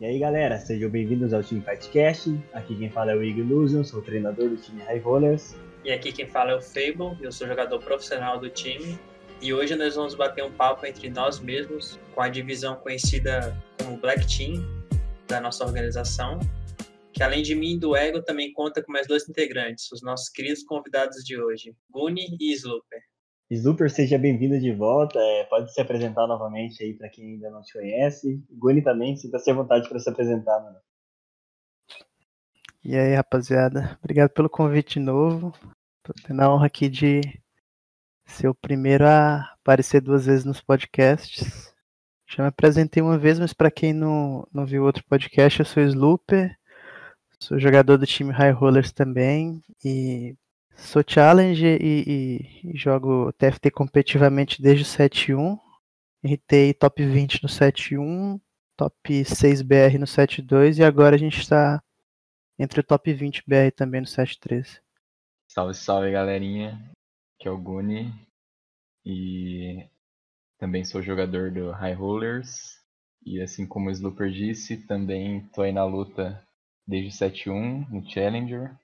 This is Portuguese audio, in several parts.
E aí galera, sejam bem-vindos ao time Fightcast. Aqui quem fala é o Igor Illusion, sou treinador do time High Rollers. E aqui quem fala é o Fable, eu sou jogador profissional do time. E hoje nós vamos bater um papo entre nós mesmos com a divisão conhecida como Black Team da nossa organização, que além de mim e do Ego também conta com mais dois integrantes, os nossos queridos convidados de hoje, Guni e Slooper. Slooper, seja bem-vindo de volta. É, pode se apresentar novamente aí para quem ainda não te conhece. Guni também, sinta-se à vontade para se apresentar, mano. E aí, rapaziada, obrigado pelo convite novo. Tô tendo a honra aqui de ser o primeiro a aparecer duas vezes nos podcasts. Já me apresentei uma vez, mas para quem não, não viu outro podcast, eu sou Slooper, sou jogador do time High Rollers também e sou challenge e, e, jogo TFT competitivamente desde o 7.1. RTei top 20 no 7.1, top 6 BR no 7.2 e agora a gente está entre o top 20 BR também no 7.3. Salve, salve galerinha, que é o Guni e também sou jogador do High Rollers e assim como o Slooper disse, também tô aí na luta desde 7.1 no Challenger,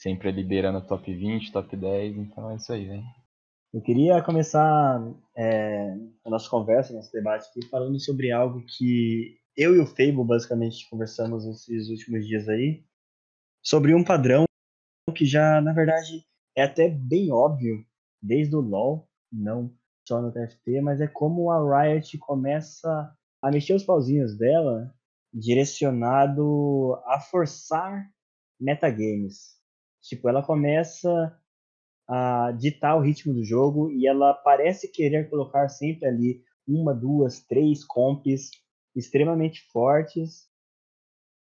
sempre liderando top 20, top 10, então é isso aí, velho. Eu queria começar é, a nossa conversa, nosso debate aqui, falando sobre algo que eu e o Fable basicamente conversamos esses últimos dias aí, sobre um padrão que já, na verdade, é até bem óbvio desde o LoL, não só no TFT, mas é como a Riot começa a mexer os pauzinhos dela direcionado a forçar metagames. Tipo, ela começa a ditar o ritmo do jogo e ela parece querer colocar sempre ali uma, duas, três comps extremamente fortes.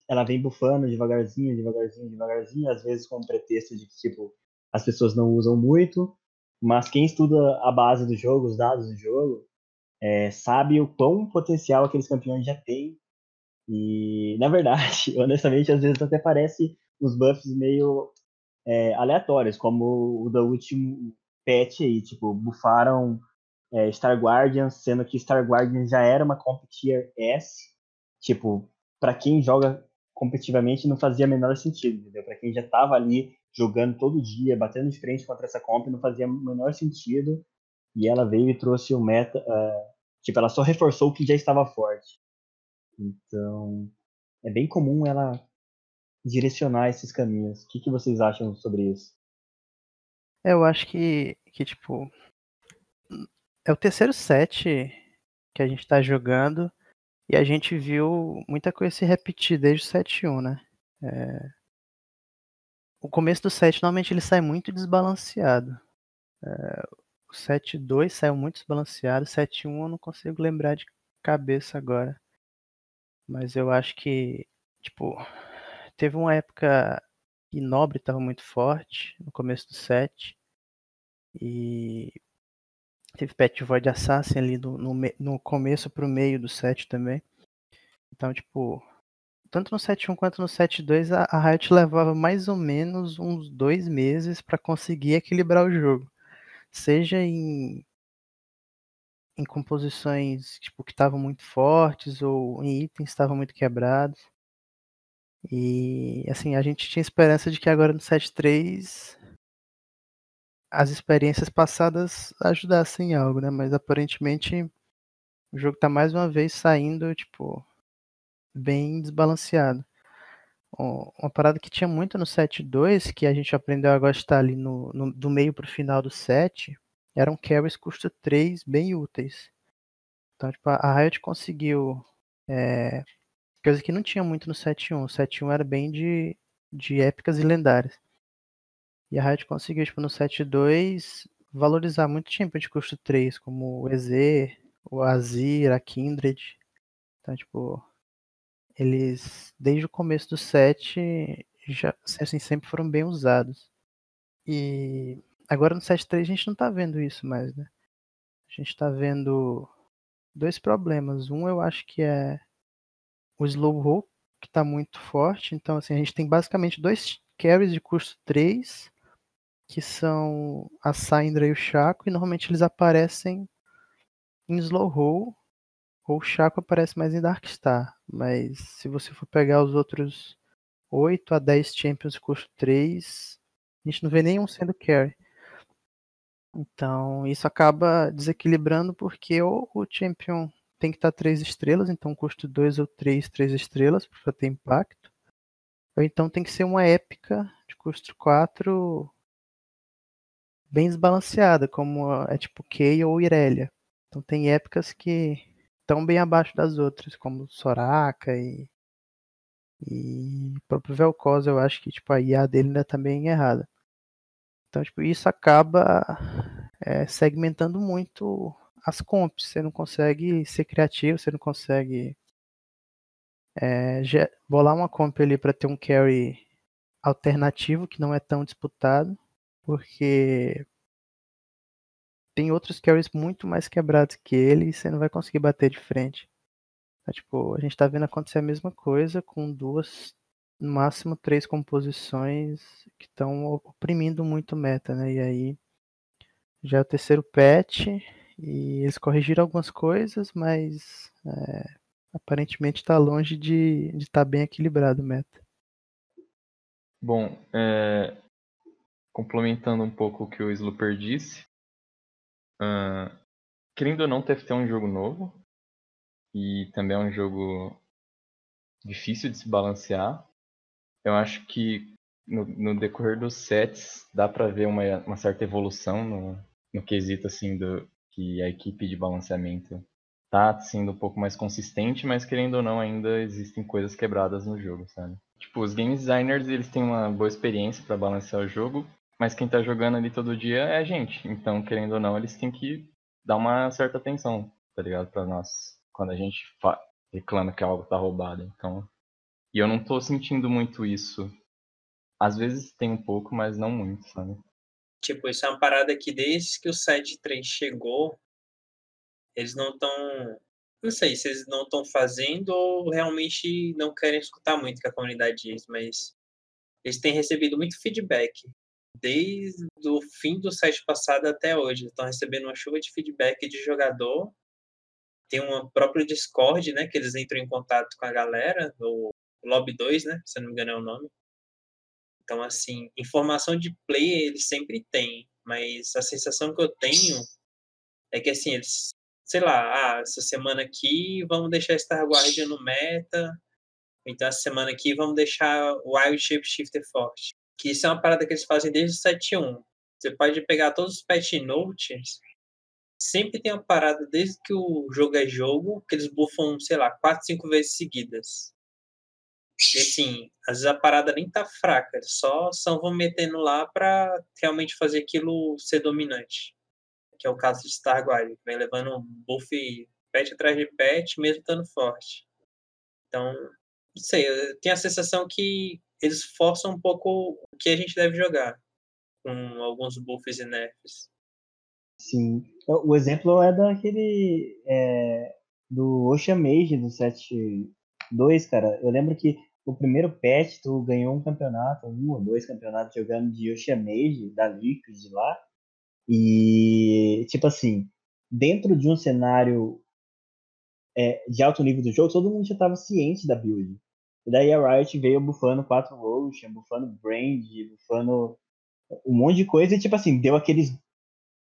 Ela vem bufando devagarzinho, devagarzinho, devagarzinho, às vezes com o pretexto de que tipo as pessoas não usam muito, mas quem estuda a base do jogo, os dados do jogo, é, sabe o quão potencial aqueles campeões já têm. E, na verdade, honestamente, às vezes até parece uns buffs meio é, aleatórios, como o do último patch aí, tipo, bufaram é, Star Guardian, sendo que Star Guardian já era uma comp tier S, tipo, para quem joga competitivamente não fazia menor sentido, entendeu? Para quem já tava ali jogando todo dia, batendo de frente contra essa comp, não fazia menor sentido. E ela veio e trouxe o meta. Uh, tipo, ela só reforçou o que já estava forte. Então, é bem comum ela direcionar esses caminhos. O que, que vocês acham sobre isso? Eu acho que, que, tipo, é o terceiro set que a gente está jogando e a gente viu muita coisa se repetir desde o 7-1, né? É, o começo do set normalmente ele sai muito desbalanceado. É, o 7-2 saiu muito desbalanceado, 7-1 eu não consigo lembrar de cabeça agora. Mas eu acho que, tipo, teve uma época que Nobre estava muito forte no começo do set. E teve Pet Void Assassin ali no, no, começo pro meio do set também. Então, tipo, tanto no 7.1 quanto no 7.2, a, a Riot levava mais ou menos uns dois meses para conseguir equilibrar o jogo. Seja em, em composições tipo, que estavam muito fortes ou em itens que estavam muito quebrados. E assim, a gente tinha esperança de que agora no 7.3 as experiências passadas ajudassem em algo, né? Mas aparentemente o jogo tá mais uma vez saindo, tipo, bem desbalanceado. Uma parada que tinha muito no 7.2, que a gente aprendeu a gostar ali no, no, do meio para o final do set, eram carries custo 3 bem úteis. Então, tipo, a Riot conseguiu. É, coisa que não tinha muito no 7.1. O 7.1 era bem de, de épicas e lendárias. E a Riot conseguiu, tipo, no 7.2 valorizar muito tempo de custo 3, como o EZ, o Azir, a Kindred. Então, tipo, eles, desde o começo do set, já, assim, sempre foram bem usados. E agora no set 3 a gente não tá vendo isso mais, né? A gente tá vendo dois problemas. Um eu acho que é o slow roll, que tá muito forte. Então, assim, a gente tem basicamente dois carries de custo 3, que são a Syndra e o Chaco, e normalmente eles aparecem em slow roll ou o Chaco aparece mais em Darkstar, mas se você for pegar os outros 8 a 10 Champions custo 3, a gente não vê nenhum sendo carry. Então isso acaba desequilibrando porque ou o Champion tem que estar 3 estrelas, então custo 2 ou 3, 3 estrelas para ter impacto. Ou então tem que ser uma épica de custo 4 bem desbalanceada, como é tipo Kay ou Irelia. Então tem épicas que estão bem abaixo das outras, como Soraka e e o próprio Vel'Koz, eu acho que tipo a IA dele ainda tá bem errada. Então, tipo, isso acaba é, segmentando muito as comps. Você não consegue ser criativo, você não consegue é, bolar uma comp ali para ter um carry alternativo que não é tão disputado, porque tem outros carries muito mais quebrados que ele e você não vai conseguir bater de frente. É, tipo, a gente tá vendo acontecer a mesma coisa com duas, no máximo três composições que estão oprimindo muito meta, né? E aí já é o terceiro patch e eles corrigiram algumas coisas, mas é, aparentemente está longe de estar tá bem equilibrado o meta. Bom, é, complementando um pouco o que o Slooper disse, Uh, querendo ou não, TFT é um jogo novo. E também é um jogo difícil de se balancear. Eu acho que no, no decorrer dos sets dá para ver uma, uma, certa evolução no, no quesito assim do que a equipe de balanceamento tá sendo um pouco mais consistente, mas querendo ou não ainda existem coisas quebradas no jogo, sabe? Tipo, os game designers, eles têm uma boa experiência para balancear o jogo, mas quem tá jogando ali todo dia é a gente. Então, querendo ou não, eles têm que dar uma certa atenção, tá ligado? Pra nós. Quando a gente reclama que algo tá roubado. Então. E eu não tô sentindo muito isso. Às vezes tem um pouco, mas não muito, sabe? Tipo, isso é uma parada que desde que o 7.3 chegou, eles não estão. Não sei se eles não estão fazendo ou realmente não querem escutar muito o que a comunidade diz, mas eles têm recebido muito feedback desde o fim do site passado até hoje. Estão recebendo uma chuva de feedback de jogador. Tem um próprio Discord, né? Que eles entram em contato com a galera, o Lobby 2, né? Se não me engano é o nome. Então, assim, informação de play eles sempre têm, mas a sensação que eu tenho é que, assim, eles, sei lá, ah, essa semana aqui vamos deixar Star Guardian no meta, então essa semana aqui vamos deixar o Wild Shapeshifter forte que isso é uma parada que eles fazem desde o 7.1. Você pode pegar todos os patch notes, sempre tem uma parada desde que o jogo é jogo, que eles buffam, sei lá, 4, 5 vezes seguidas. E assim, às vezes a parada nem tá fraca, só só vão metendo lá pra realmente fazer aquilo ser dominante. Que é o caso de Starguard, que vem levando um buff patch atrás de patch, mesmo estando forte. Então, não sei, eu tenho a sensação que eles forçam um pouco o que a gente deve jogar, com alguns buffs e nerfs. Sim. O exemplo é daquele. É, do Ocean Mage do 7.2, cara. Eu lembro que o primeiro patch tu ganhou um campeonato, um ou dois campeonatos jogando de Ocean Mage, da Liquid lá. E, tipo assim, dentro de um cenário é, de alto nível do jogo, todo mundo já estava ciente da build. E daí a Riot veio bufando 4 Ocean, bufando Brand, bufando um monte de coisa e, tipo assim, deu aqueles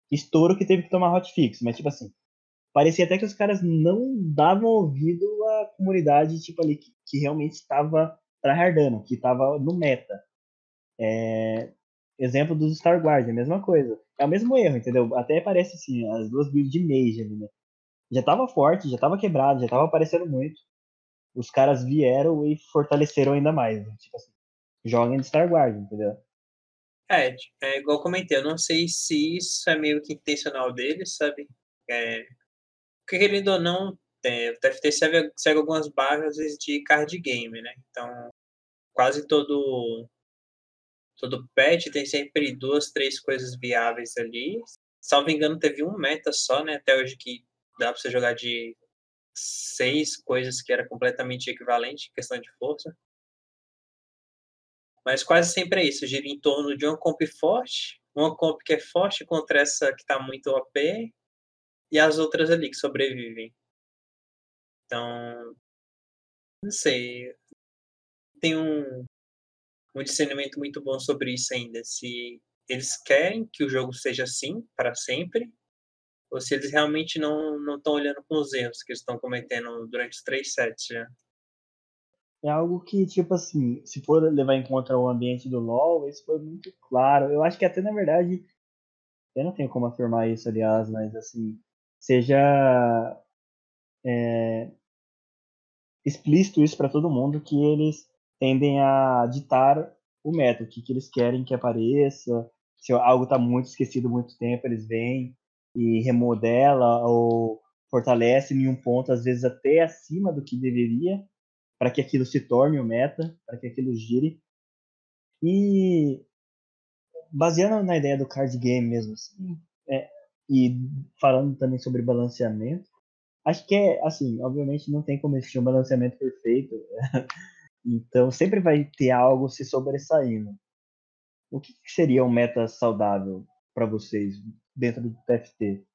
estouro que teve que tomar hotfix. Mas, tipo assim, parecia até que os caras não davam ouvido comunidade, tipo, ali, que, que realmente estava tryhardando, que estava no meta. É... Exemplo dos Star Guardian, a mesma coisa. É o mesmo erro, entendeu? Até parece assim, as duas builds de Mage ali, né? Já tava forte, já tava quebrado, já tava aparecendo muito os caras vieram e fortaleceram ainda mais. Né? Tipo assim, joguem de Star Wars, entendeu? É, é, igual eu comentei, eu não sei se isso é meio que intencional deles, sabe? É, porque querendo ou não, é, o TFT segue, segue algumas barras de card game, né? Então, quase todo todo patch tem sempre duas, três coisas viáveis ali. Salvo engano, teve um meta só, né? Até hoje que dá pra você jogar de seis coisas que era completamente equivalente em questão de força. Mas quase sempre é isso, gira em torno de uma comp forte, uma comp que é forte contra essa que está muito OP, e as outras ali que sobrevivem. Então, não sei. Tem um, um discernimento muito bom sobre isso ainda. Se eles querem que o jogo seja assim para sempre, ou se eles realmente não estão olhando com os erros que eles estão cometendo durante os três sets já. É algo que, tipo assim, se for levar em conta o ambiente do LoL, isso foi muito claro. Eu acho que até, na verdade, eu não tenho como afirmar isso, aliás, mas, assim, seja é, explícito isso para todo mundo, que eles tendem a ditar o método, o que, que eles querem que apareça, se algo está muito esquecido muito tempo, eles vêm e remodela ou fortalece em um ponto, às vezes até acima do que deveria, para que aquilo se torne o meta, para que aquilo gire. E baseando na ideia do card game mesmo, assim, é, e falando também sobre balanceamento, acho que é assim, obviamente não tem como existir um balanceamento perfeito, então sempre vai ter algo se sobressaindo. O que seria um meta saudável para vocês dentro do TFT?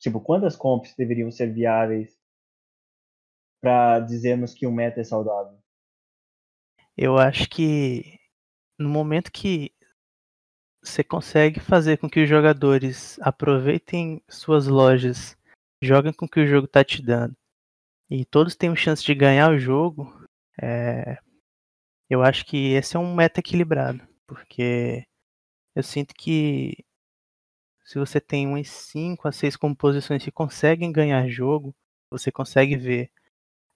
Tipo, quantas comps deveriam ser viáveis para dizermos que um meta é saudável? Eu acho que no momento que você consegue fazer com que os jogadores aproveitem suas lojas, joguem com o que o jogo está te dando, e todos tenham chance de ganhar o jogo, é... eu acho que esse é um meta equilibrado, porque eu sinto que se você tem umas 5 a 6 composições que conseguem ganhar jogo, você consegue ver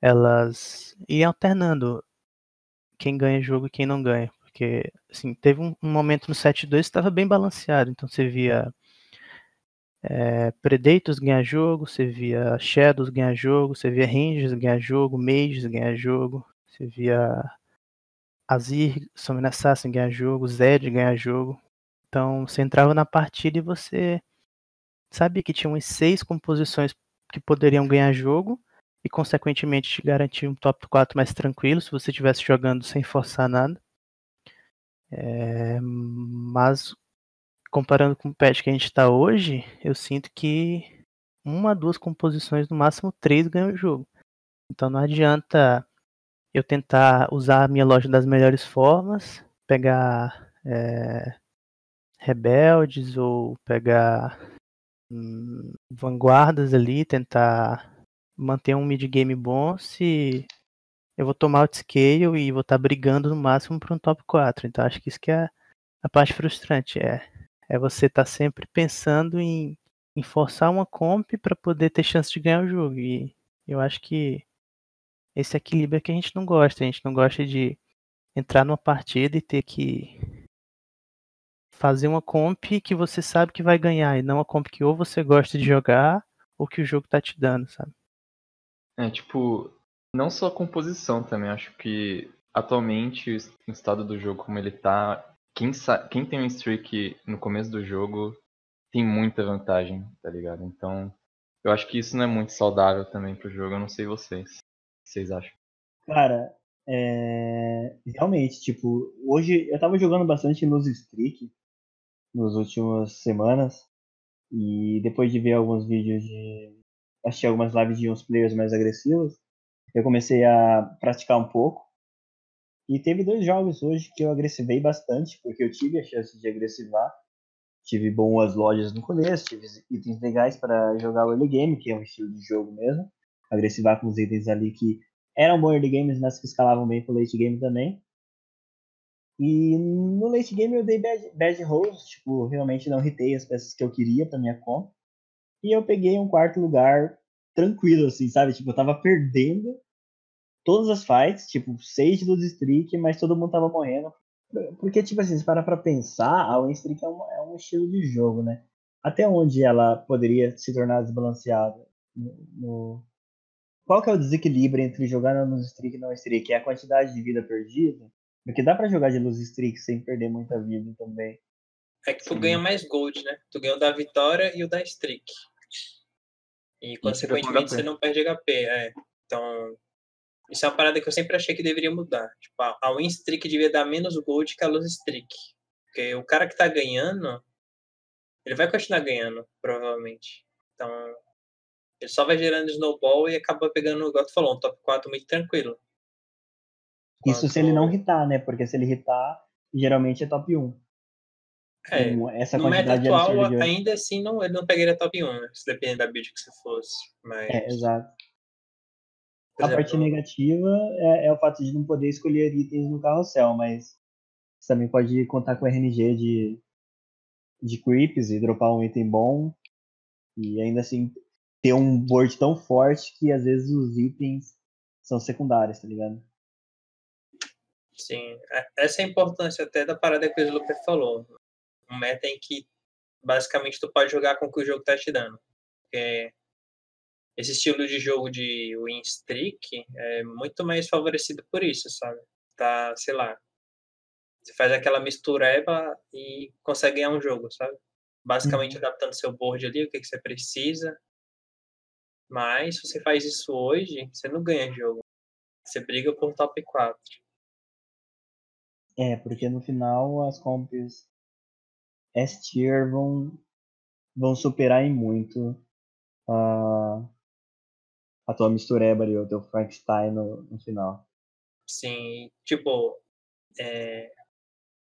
elas ir alternando quem ganha jogo e quem não ganha. Porque, assim, teve um, um momento no 7-2 que estava bem balanceado. Então você via é, Predators ganhar jogo, você via Shadows ganhar jogo, você via Rangers ganhar jogo, Mages ganhar jogo, você via Azir, Summon Assassin ganhar jogo, Zed ganhar jogo. Então você entrava na partida e você sabia que tinha umas seis composições que poderiam ganhar jogo e consequentemente te garantir um top 4 mais tranquilo se você estivesse jogando sem forçar nada. É, mas comparando com o patch que a gente está hoje, eu sinto que uma, duas composições, no máximo três ganham o jogo. Então não adianta eu tentar usar a minha loja das melhores formas, pegar é, rebeldes ou pegar hum, vanguardas ali, tentar manter um mid game bom se eu vou tomar outscale e vou estar tá brigando no máximo para um top 4. Então acho que isso que é a parte frustrante, é, é você estar tá sempre pensando em, em forçar uma comp para poder ter chance de ganhar o jogo. E eu acho que esse equilíbrio é que a gente não gosta. A gente não gosta de entrar numa partida e ter que fazer uma comp que você sabe que vai ganhar e não uma comp que ou você gosta de jogar ou que o jogo tá te dando, sabe? É, tipo, não só a composição também, acho que atualmente o estado do jogo como ele tá, quem, quem tem um streak no começo do jogo tem muita vantagem, tá ligado? Então, eu acho que isso não é muito saudável também pro jogo, eu não sei vocês. O que vocês acham? Cara, é... realmente, tipo, hoje eu tava jogando bastante nos streak nas últimas semanas. E depois de ver alguns vídeos de. assistir algumas lives de uns players mais agressivos, eu comecei a praticar um pouco. E teve dois jogos hoje que eu agressivei bastante, porque eu tive a chance de agressivar. Tive boas lojas no começo, tive itens legais para jogar o early game, que é um estilo de jogo mesmo. Agressivar com os itens ali que eram bons early games, mas que escalavam bem pro late game também. E no late game eu dei bad, bad rolls, tipo, realmente não hitei as peças que eu queria pra minha comp. E eu peguei um quarto lugar tranquilo, assim, sabe? Tipo, eu tava perdendo todas as fights, tipo, seis de luz streak, mas todo mundo tava morrendo. Porque, tipo assim, se parar pra pensar, a win streak é um, é um estilo de jogo, né? Até onde ela poderia se tornar desbalanceada? No, no... Qual que é o desequilíbrio entre jogar na luz streak e não streak? É a quantidade de vida perdida? Porque dá pra jogar de luz streak sem perder muita vida também. É que tu Sim. ganha mais gold, né? Tu ganha o da vitória e o da streak. E consequentemente você não perde HP. É. Então, isso é uma parada que eu sempre achei que deveria mudar. Tipo, a win streak devia dar menos gold que a luz streak. Porque o cara que tá ganhando, ele vai continuar ganhando, provavelmente. Então, Ele só vai gerando snowball e acaba pegando, igual tu falou, um top 4 muito tranquilo. Isso se ele não hitar, né? Porque se ele hitar, geralmente é top 1. É, essa no meta atual, ainda assim, não, ele não pegaria top 1, né? Se dependendo da build que você fosse. Mas, É, exato. A parte negativa é, é o fato de não poder escolher itens no carrossel, mas você também pode contar com RNG de, de creeps e dropar um item bom. E ainda assim ter um board tão forte que às vezes os itens são secundários, tá ligado? Sim, é- essa é a importância até da parada que o Sluper falou. Um meta em que basicamente tu pode jogar com o que o jogo tá te dando. Porque esse estilo de jogo de win streak é muito mais favorecido por isso, sabe? Tá, sei lá. Você faz aquela mistureba e consegue ganhar um jogo, sabe? Basicamente adaptando seu board ali, o que, que você precisa. Mas se você faz isso hoje, você não ganha jogo. Você briga por top 4. É, porque no final as comps S tier vão, vão superar em muito a, a tua mistureba ali, o teu Frankenstein no, no final. Sim, tipo, é,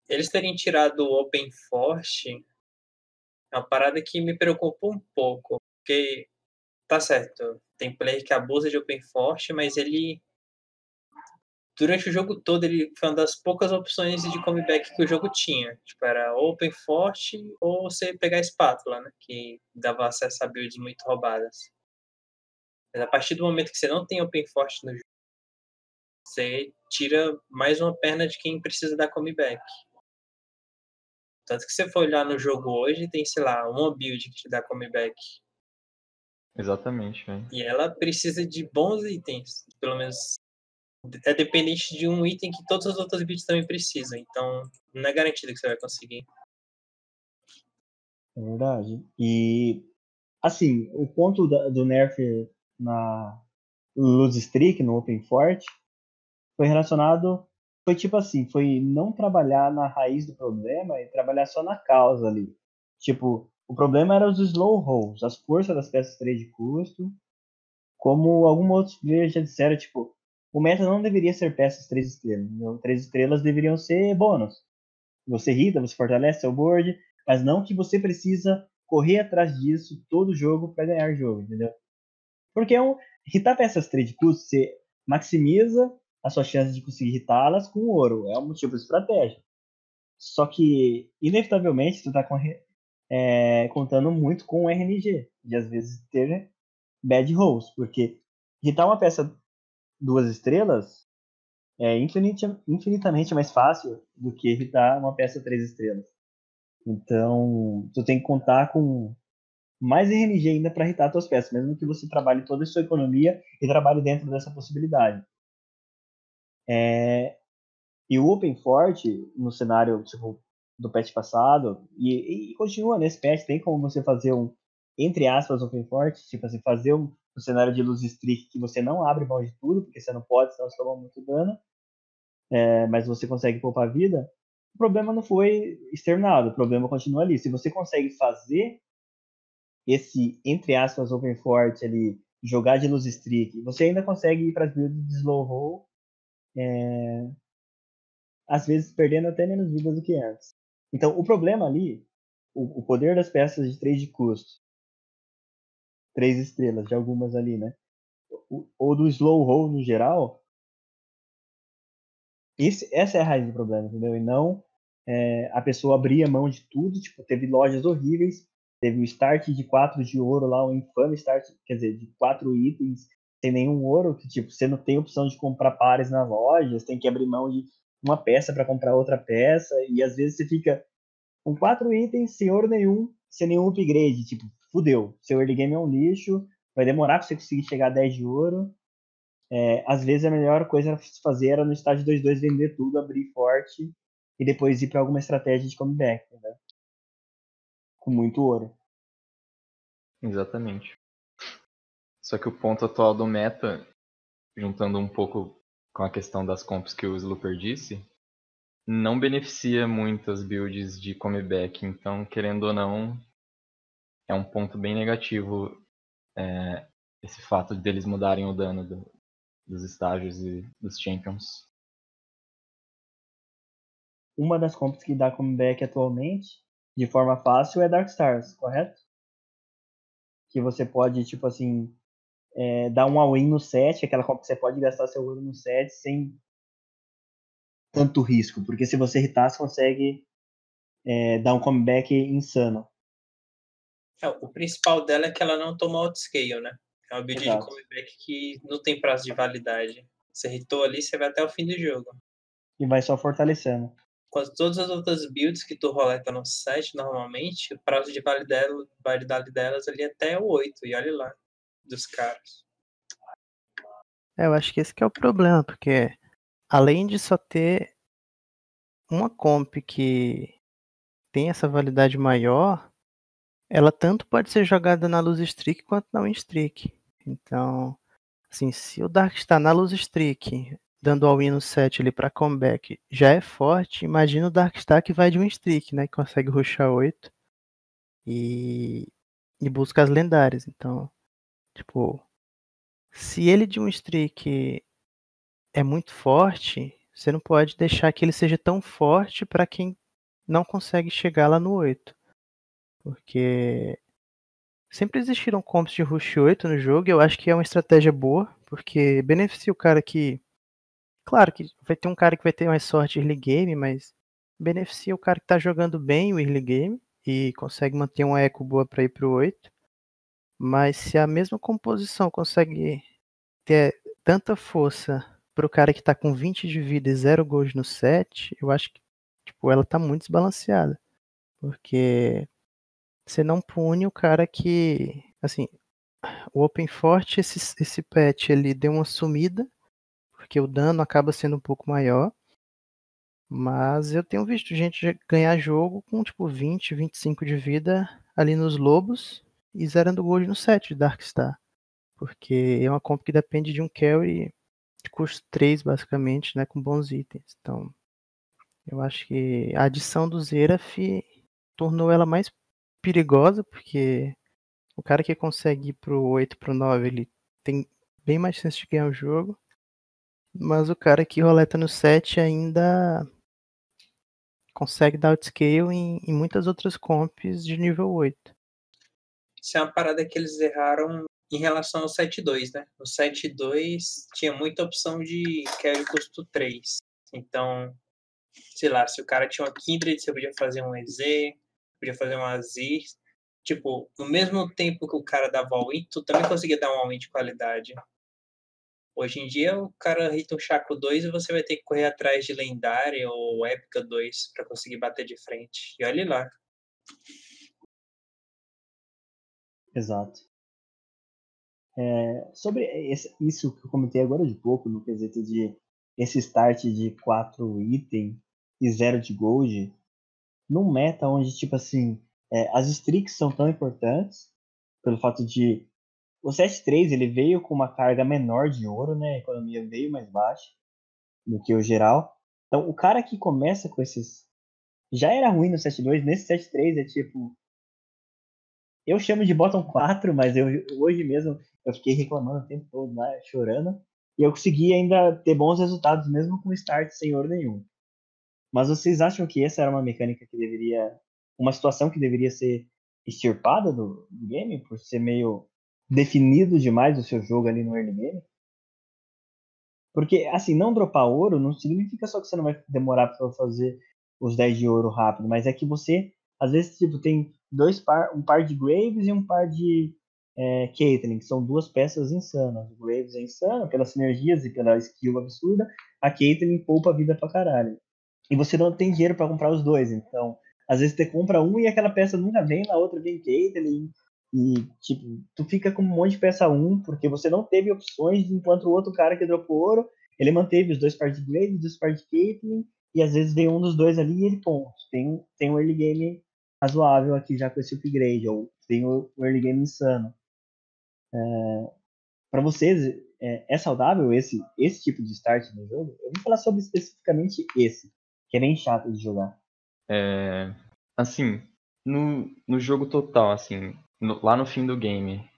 eles terem tirado o Open Force é uma parada que me preocupa um pouco, porque tá certo, tem player que abusa de Open Force, mas ele durante o jogo todo ele foi uma das poucas opções de comeback que o jogo tinha. Tipo, era Open Force ou você pegar a espátula, né? Que dava acesso a builds muito roubadas. Mas a partir do momento que você não tem Open Force no jogo, você tira mais uma perna de quem precisa dar comeback. Tanto que se você for olhar no jogo hoje, tem, sei lá, uma build que te dá comeback. Exatamente, velho. E ela precisa de bons itens. Pelo menos é dependente de um item que todas as outras builds também precisam. Então, não é garantido que você vai conseguir. É verdade. E, assim, o ponto da- do nerf na Lose Streak, no Open Fort, foi relacionado. Foi tipo assim: foi não trabalhar na raiz do problema e trabalhar só na causa ali. Tipo, o problema era os slow rolls, as forças das peças 3 de custo. Como alguns outros players já disseram, tipo, o meta não deveria ser peças 3 estrelas. entendeu? 3 estrelas deveriam ser bônus. Você irrita, você fortalece seu board, mas não que você precisa correr atrás disso todo jogo para ganhar jogo, entendeu? Porque é um, hitar peças 3 de custo, você maximiza as suas chances de conseguir hitá-las com ouro. É um de estratégia. Só que, inevitavelmente, tu tá corre- é, contando muito com o RNG. De às vezes ter bad rolls. Porque hitar uma peça duas estrelas é infinita- infinitamente mais fácil do que hitar uma peça três estrelas. Então, tu tem que contar com mais RNG ainda para hitar tuas peças, mesmo que você trabalhe toda a sua economia e trabalhe dentro dessa possibilidade. É, e o Open Fort, no cenário tipo, do patch passado, e, e continua nesse patch, tem como você fazer um, entre aspas, Open Fort, tipo assim, fazer um, um cenário de luz streak que você não abre mão de tudo, porque você não pode, senão você toma muito dano, é, mas você consegue poupar vida. O problema não foi externado, o problema continua ali. Se você consegue fazer esse, entre aspas, Open Fort ali, jogar de luz streak, você ainda consegue ir para as builds de slow roll, é, às vezes perdendo até menos vidas do que antes. Então, o problema ali, o, o poder das peças de 3 de custo, 3 estrelas, de algumas ali, né? Ou do slow roll no geral, esse, essa é a raiz do problema, entendeu? E não é, a pessoa abrir a mão de tudo, tipo, teve lojas horríveis, teve o start de 4 de ouro lá, um infame start, quer dizer, de 4 itens sem nenhum ouro, que tipo, você não tem opção de comprar pares nas lojas, tem que abrir mão de uma peça para comprar outra peça, e às vezes você fica com quatro itens sem ouro nenhum, sem nenhum upgrade, tipo, fudeu, seu early game é um lixo, vai demorar para você conseguir chegar a 10 de ouro. É, às vezes a melhor coisa a se fazer era no estágio 2-2 vender tudo, abrir forte e depois ir para alguma estratégia de comeback, né? Com muito ouro. Exatamente. Só que o ponto atual do meta, juntando um pouco com a questão das comps que o Slooper disse, não beneficia muito as builds de comeback. Então, querendo ou não, é um ponto bem negativo é, esse fato deles mudarem o dano do, dos estágios e dos champions. Uma das comps que dá comeback atualmente, de forma fácil, é Dark Stars, correto? Que você pode, tipo assim, é, dar um all-in no set, aquela comp que você pode gastar seu ouro no set sem tanto risco, porque se você irritar, você consegue é, dar um comeback insano. É, o principal dela é que ela não toma outscale, né? É uma build Exato. de comeback que não tem prazo de validade. Você hitou ali, você vai até o fim do jogo. E vai só fortalecendo. Quando todas as outras builds que tu roleta no set, normalmente, o prazo de validade, validade delas ali é até o 8. E olha lá, dos caras. É, eu acho que esse que é o problema, porque além de só ter uma comp que tem essa validade maior, ela tanto pode ser jogada na luz streak quanto na win streak. Então, assim, se o Dark está na luz streak, dando all-in no set ali para comeback, já é forte, imagina o Darkstar que vai de win streak, né, que consegue rushar 8 e, e busca as lendárias. Então, tipo, se ele de um streak é muito forte, você não pode deixar que ele seja tão forte para quem não consegue chegar lá no 8. Porque sempre existiram comps de rush 8 no jogo e eu acho que é uma estratégia boa, porque beneficia o cara que. Claro que vai ter um cara que vai ter mais sorte early game, mas beneficia o cara que tá jogando bem o early game e consegue manter uma eco boa para ir pro 8. Mas se a mesma composição consegue ter tanta força pro cara que tá com 20 de vida e 0 gols no set, eu acho que tipo, ela tá muito desbalanceada. Porque você não pune o cara que, assim, o Open Forte, esse, esse patch, ele deu uma sumida, porque o dano acaba sendo um pouco maior. Mas eu tenho visto gente ganhar jogo com tipo 20, 25 de vida ali nos lobos e zerando gold no set de Darkstar. Porque é uma comp que depende de um carry de custo 3, basicamente, né? Com bons itens. Então, eu acho que a adição do Zeraf tornou ela mais perigosa, porque o cara que consegue ir pro 8, pro 9, ele tem bem mais chance de ganhar o jogo. Mas o cara que roleta no 7 ainda consegue dar outscale em, em muitas outras comps de nível 8. Isso é uma parada que eles erraram em relação ao 7.2, né? No 7.2 tinha muita opção de carry custo 3. Então, sei lá, se o cara tinha uma Kindred, você podia fazer um EZ, podia fazer um Azir. Tipo, no mesmo tempo que o cara dava all-in, tu também conseguia dar um all-in de qualidade. Hoje em dia, o cara hita um Chaco 2 e você vai ter que correr atrás de Lendária ou Épica 2 para conseguir bater de frente. E olhe lá. Exato. É, sobre esse, isso que eu comentei agora de pouco, no quesito de esse start de 4 itens e 0 de gold, num meta onde, tipo assim, é, as streaks são tão importantes, pelo fato de o 7.3 ele veio com uma carga menor de ouro, né? A economia veio mais baixa do que o geral. Então, o cara que começa com esses. Já era ruim no 7.2, nesse 7.3 é tipo. Eu chamo de bottom 4, mas eu, hoje mesmo eu fiquei reclamando o tempo todo lá, chorando. E eu consegui ainda ter bons resultados, mesmo com start sem ouro nenhum. Mas vocês acham que essa era uma mecânica que deveria. Uma situação que deveria ser extirpada do game, por ser meio definido demais o seu jogo ali no early game? Porque, assim, não dropar ouro não significa só que você não vai demorar para fazer os 10 de ouro rápido, mas é que você, às vezes, tipo, tem dois par, um par de Graves e um par de é, Caitlyn, que são duas peças insanas. O Graves é insano pelas sinergias e pela skill absurda, a Caitlyn poupa a vida pra caralho. E você não tem dinheiro para comprar os dois, então, às vezes você compra um e aquela peça nunca vem, na outra vem Caitlyn, e, tipo, tu fica com um monte de peça 1, porque você não teve opções, enquanto o outro cara que dropou ouro, ele manteve os dois par de Glaive, os dois par de Caitlyn, e às vezes vem um dos dois ali e ele ponto. Tem, tem um early game razoável aqui já com esse upgrade, ou tem o, o early game insano. É, para vocês, é, é, saudável esse, esse tipo de start no jogo? Eu vou falar sobre especificamente esse, que é bem chato de jogar. É, assim, no, no jogo total, assim, no, lá no fim do game,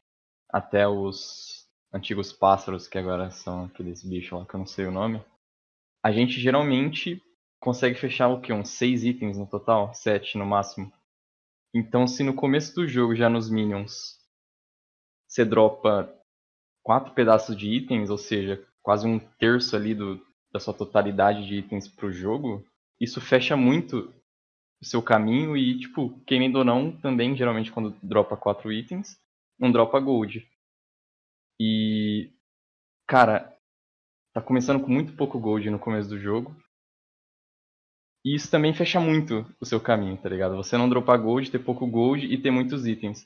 até os antigos pássaros, que agora são aqueles bichos lá que eu não sei o nome, a gente geralmente consegue fechar o quê? Uns 6 itens no total? 7 no máximo. Então, se no começo do jogo, já nos Minions, você dropa quatro pedaços de itens, ou seja, quase um terço ali do, da sua totalidade de itens pro jogo, isso fecha muito o seu caminho e, tipo, querendo ou não, também, geralmente, quando dropa quatro itens, não dropa gold. E, cara, tá começando com muito pouco gold no começo do jogo. E isso também fecha muito o seu caminho, tá ligado? Você não dropar gold, ter pouco gold e ter muitos itens.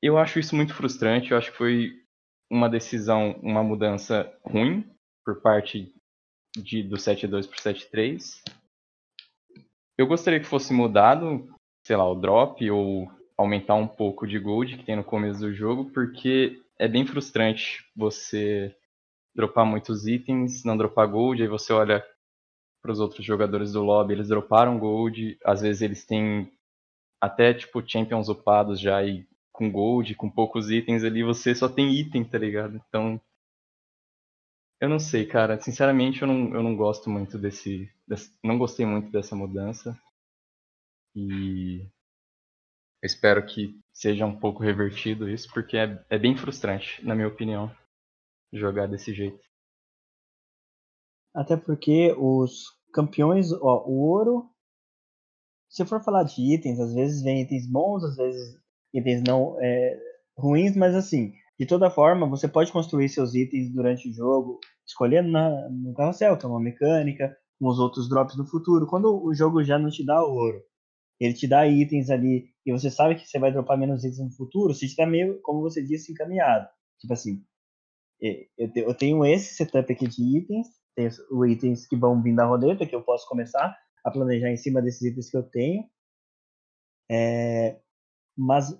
Eu acho isso muito frustrante, eu acho que foi uma decisão, uma mudança ruim por parte de, do 7.2 para 7.3. Eu gostaria que fosse mudado, sei lá, o drop ou aumentar um pouco de gold que tem no começo do jogo, porque é bem frustrante você dropar muitos itens, não dropar gold, aí você olha para os outros jogadores do lobby, eles droparam gold, às vezes eles têm até tipo champions upados já e com gold, com poucos itens ali, você só tem item, tá ligado? Então eu não sei, cara. Sinceramente, eu não, eu não gosto muito desse. Não gostei muito dessa mudança. E. Espero que seja um pouco revertido isso, porque é, é bem frustrante, na minha opinião, jogar desse jeito. Até porque os campeões, ó, o ouro, se for falar de itens, às vezes vem itens bons, às vezes itens não é, ruins, mas assim, de toda forma, você pode construir seus itens durante o jogo, escolhendo na, no carrossel, que é uma mecânica, com os outros drops no futuro. Quando o jogo já não te dá ouro, ele te dá itens ali, e você sabe que você vai dropar menos itens no futuro, você está meio, como você disse, encaminhado. Tipo assim, eu tenho esse setup aqui de itens, tem os itens que vão vir da roleta, que eu posso começar a planejar em cima desses itens que eu tenho. É, mas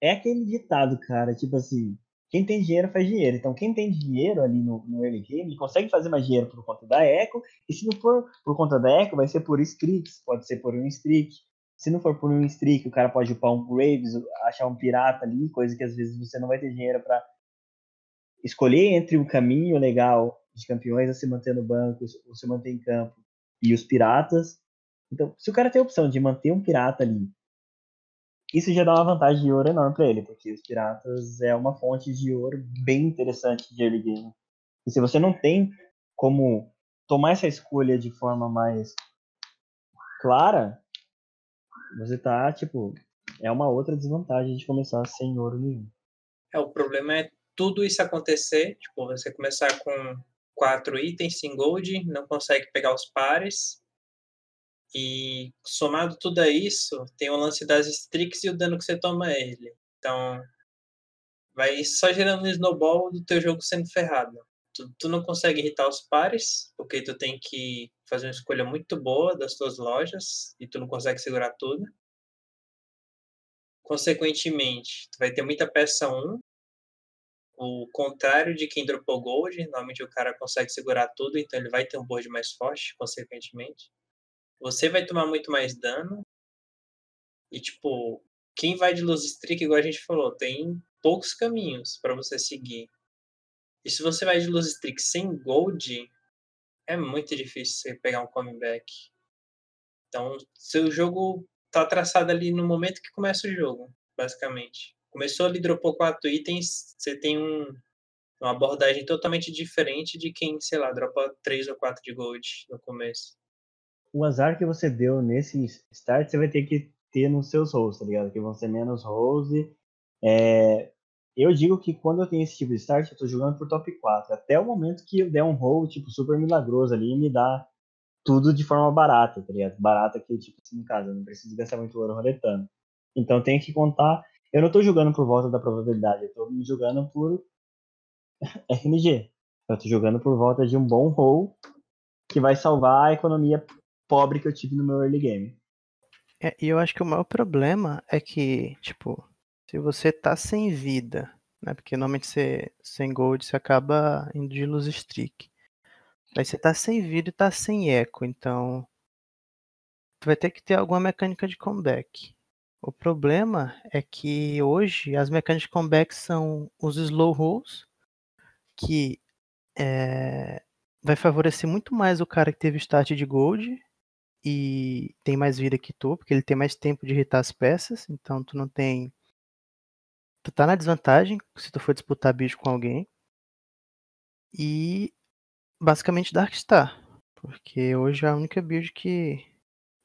é aquele ditado, cara, tipo assim, quem tem dinheiro faz dinheiro. Então, quem tem dinheiro ali no, no early game consegue fazer mais dinheiro por conta da Echo. E se não for por conta da Echo, vai ser por streaks, pode ser por um streak. Se não for por um streak, o cara pode upar um Graves, achar um pirata ali, coisa que às vezes você não vai ter dinheiro para escolher entre um caminho legal de campeões a se manter no banco, ou se manter em campo, e os piratas. Então, se o cara tem a opção de manter um pirata ali, isso já dá uma vantagem de ouro enorme para ele, porque os piratas é uma fonte de ouro bem interessante de early game. E se você não tem como tomar essa escolha de forma mais clara, você tá, tipo, é uma outra desvantagem de começar sem ouro nenhum. É, o problema é tudo isso acontecer, tipo, você começar com quatro itens sem gold, não consegue pegar os pares. E somado tudo a isso, tem o lance das streaks e o dano que você toma a ele. Então, vai só gerando um snowball do teu jogo sendo ferrado. Tu, tu não consegue irritar os pares, porque tu tem que fazer uma escolha muito boa das tuas lojas e tu não consegue segurar tudo. Consequentemente, tu vai ter muita peça 1 o contrário de quem dropou gold, normalmente o cara consegue segurar tudo, então ele vai ter um board mais forte, consequentemente. Você vai tomar muito mais dano. E, tipo, quem vai de luz streak, igual a gente falou, tem poucos caminhos para você seguir. E se você vai de luz streak sem gold, é muito difícil você pegar um comeback. Então, seu jogo tá traçado ali no momento que começa o jogo, basicamente. Começou ali, dropou quatro itens, você tem um, uma abordagem totalmente diferente de quem, sei lá, dropa três ou quatro de gold no começo. O azar que você deu nesse start, você vai ter que ter nos seus rolls, tá ligado? Que vão ser menos rolls. É... Eu digo que quando eu tenho esse tipo de start, eu tô jogando por top 4. Até o momento que eu der um roll, tipo, super milagroso ali e me dá tudo de forma barata, tá ligado? Barata que, tipo, assim, em casa, não preciso gastar muito ouro roletando. Então tem que contar eu não estou jogando por volta da probabilidade, eu estou jogando por RNG. Eu estou jogando por volta de um bom roll que vai salvar a economia pobre que eu tive no meu early game. É, e eu acho que o maior problema é que, tipo, se você tá sem vida, né? Porque normalmente você sem gold você acaba indo de luz streak. Aí você tá sem vida e tá sem eco, então tu vai ter que ter alguma mecânica de comeback. O problema é que hoje as mecânicas de comeback são os slow rolls, que é, vai favorecer muito mais o cara que teve start de gold e tem mais vida que tu, porque ele tem mais tempo de irritar as peças, então tu não tem. Tu tá na desvantagem se tu for disputar bicho com alguém. E basicamente Darkstar. Porque hoje é a única build que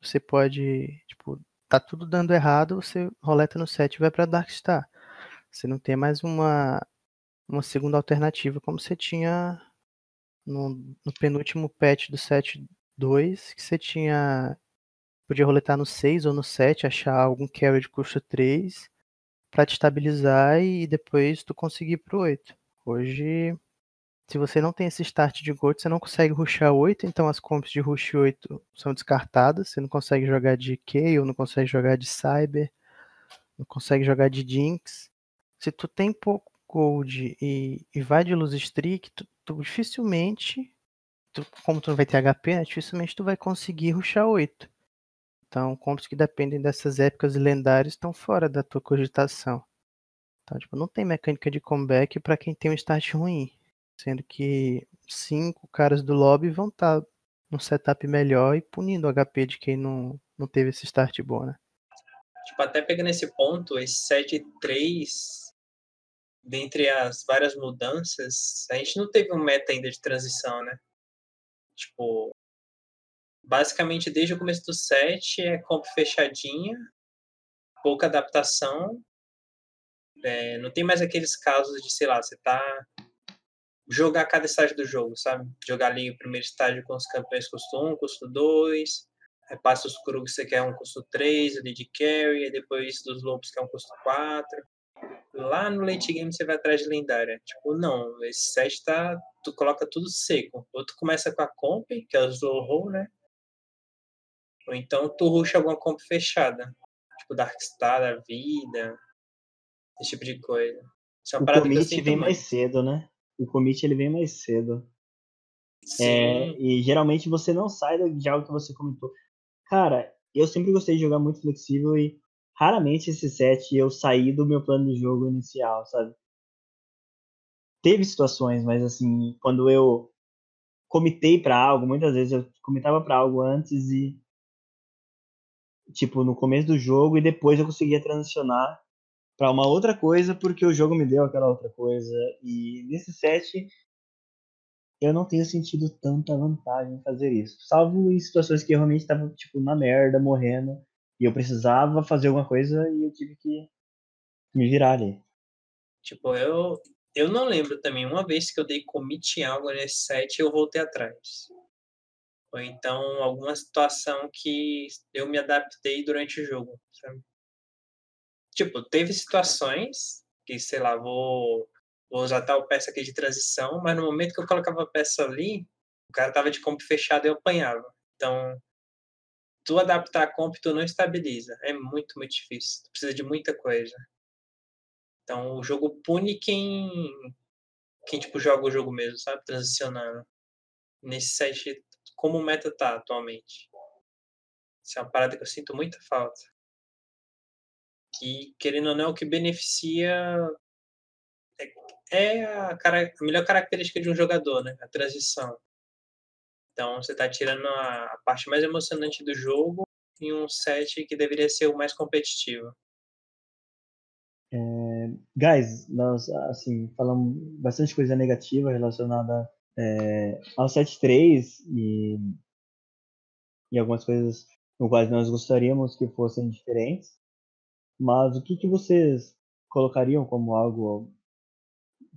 você pode. Tipo, tá tudo dando errado, você roleta no set e vai pra Darkstar. Você não tem mais uma, uma segunda alternativa como você tinha no, no penúltimo patch do set 2, que você tinha. Podia roletar no 6 ou no 7, achar algum carry de custo 3 para te estabilizar e depois tu conseguir pro 8. Hoje se você não tem esse start de gold, você não consegue rushar 8, então as comps de rush 8 são descartadas. Você não consegue jogar de Kayle, não consegue jogar de Cyber, não consegue jogar de Jinx. Se tu tem pouco gold e, e vai de luz streak, tu, tu dificilmente, tu, como tu não vai ter HP, né, dificilmente tu vai conseguir rushar 8. Então, comps que dependem dessas épocas lendárias estão fora da tua cogitação. Então, tipo, não tem mecânica de comeback para quem tem um start ruim. Sendo que cinco caras do lobby vão estar tá num setup melhor e punindo o HP de quem não, não teve esse start bom, né? Tipo, até pegando esse ponto, esse 7-3, dentre as várias mudanças, a gente não teve um meta ainda de transição, né? Tipo, basicamente desde o começo do set é comp fechadinha, pouca adaptação. É, não tem mais aqueles casos de, sei lá, você tá jogar cada estágio do jogo, sabe? Jogar ali o primeiro estágio com os campeões custo 1, custo 2, aí passa os Krugs você quer um custo 3 ali de carry, depois dos lobos que é um custo 4. Lá no late game você vai atrás de lendária. Tipo, não, esse set tá. Tu coloca tudo seco. Ou tu começa com a comp, que é o roll, né? Ou então tu rusha alguma comp fechada. Tipo Darkstar da vida. Esse tipo de coisa. É o eu vem mais cedo, né? o commit ele vem mais cedo. É, e geralmente você não sai de algo que você comentou. Cara, eu sempre gostei de jogar muito flexível e raramente esse set eu saí do meu plano de jogo inicial, sabe? Teve situações, mas assim, quando eu comitei para algo, muitas vezes eu comitava para algo antes e tipo no começo do jogo e depois eu conseguia transicionar para uma outra coisa porque o jogo me deu aquela outra coisa. E nesse set eu não tenho sentido tanta vantagem em fazer isso. Salvo em situações que eu realmente estava tipo na merda, morrendo, e eu precisava fazer alguma coisa e eu tive que me virar ali. Tipo, eu eu não lembro também uma vez que eu dei commit em algo nesse set eu voltei atrás. Ou então alguma situação que eu me adaptei durante o jogo, sabe? Tipo, teve situações que, sei lá, vou, vou usar tal peça aqui de transição, mas no momento que eu colocava a peça ali, o cara tava de comp fechado e eu apanhava. Então, tu adaptar a comp, tu não estabiliza. É muito, muito difícil. Tu precisa de muita coisa. Então, o jogo pune quem, quem tipo, joga o jogo mesmo, sabe? Transicionando. Nesse set, como o meta tá atualmente. Isso é uma parada que eu sinto muita falta que, querendo ou não, o que beneficia é, é a, a, melhor característica de um jogador, né? A transição. Então, você está tirando a, parte mais emocionante do jogo em um set que deveria ser o mais competitivo. É, guys, nós assim falamos bastante coisa negativa relacionada é, ao set 3 e, e algumas coisas no quais nós gostaríamos que fossem diferentes. Mas o que, que vocês colocariam como algo